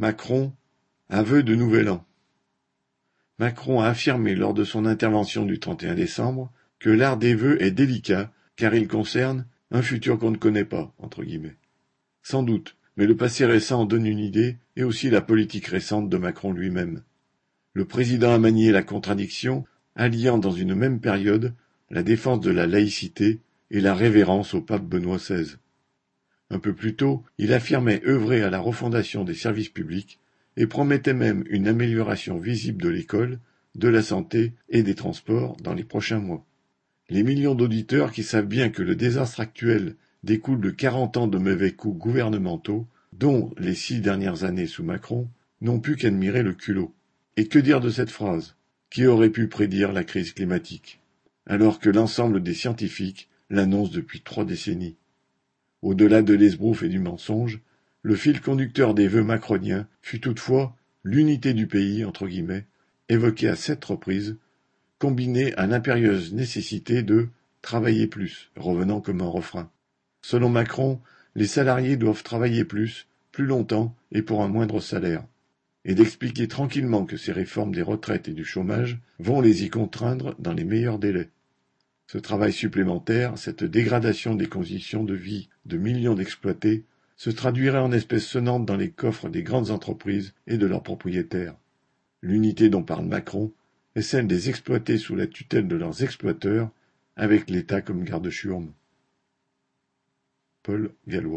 Macron, aveu de Nouvel An. Macron a affirmé lors de son intervention du 31 décembre que l'art des vœux est délicat car il concerne un futur qu'on ne connaît pas. Sans doute, mais le passé récent en donne une idée et aussi la politique récente de Macron lui-même. Le président a manié la contradiction, alliant dans une même période la défense de la laïcité et la révérence au pape Benoît XVI. Un peu plus tôt, il affirmait œuvrer à la refondation des services publics et promettait même une amélioration visible de l'école, de la santé et des transports dans les prochains mois. Les millions d'auditeurs qui savent bien que le désastre actuel découle de quarante ans de mauvais coups gouvernementaux, dont les six dernières années sous Macron, n'ont pu qu'admirer le culot. Et que dire de cette phrase? Qui aurait pu prédire la crise climatique? Alors que l'ensemble des scientifiques l'annoncent depuis trois décennies Au-delà de l'esbrouf et du mensonge, le fil conducteur des vœux macroniens fut toutefois l'unité du pays, entre guillemets, évoquée à sept reprises, combinée à l'impérieuse nécessité de travailler plus, revenant comme un refrain. Selon Macron, les salariés doivent travailler plus, plus longtemps et pour un moindre salaire et d'expliquer tranquillement que ces réformes des retraites et du chômage vont les y contraindre dans les meilleurs délais. Ce travail supplémentaire, cette dégradation des conditions de vie de millions d'exploités, se traduirait en espèces sonnantes dans les coffres des grandes entreprises et de leurs propriétaires. L'unité dont parle Macron est celle des exploités sous la tutelle de leurs exploiteurs, avec l'État comme garde-chiourme. Paul Gallois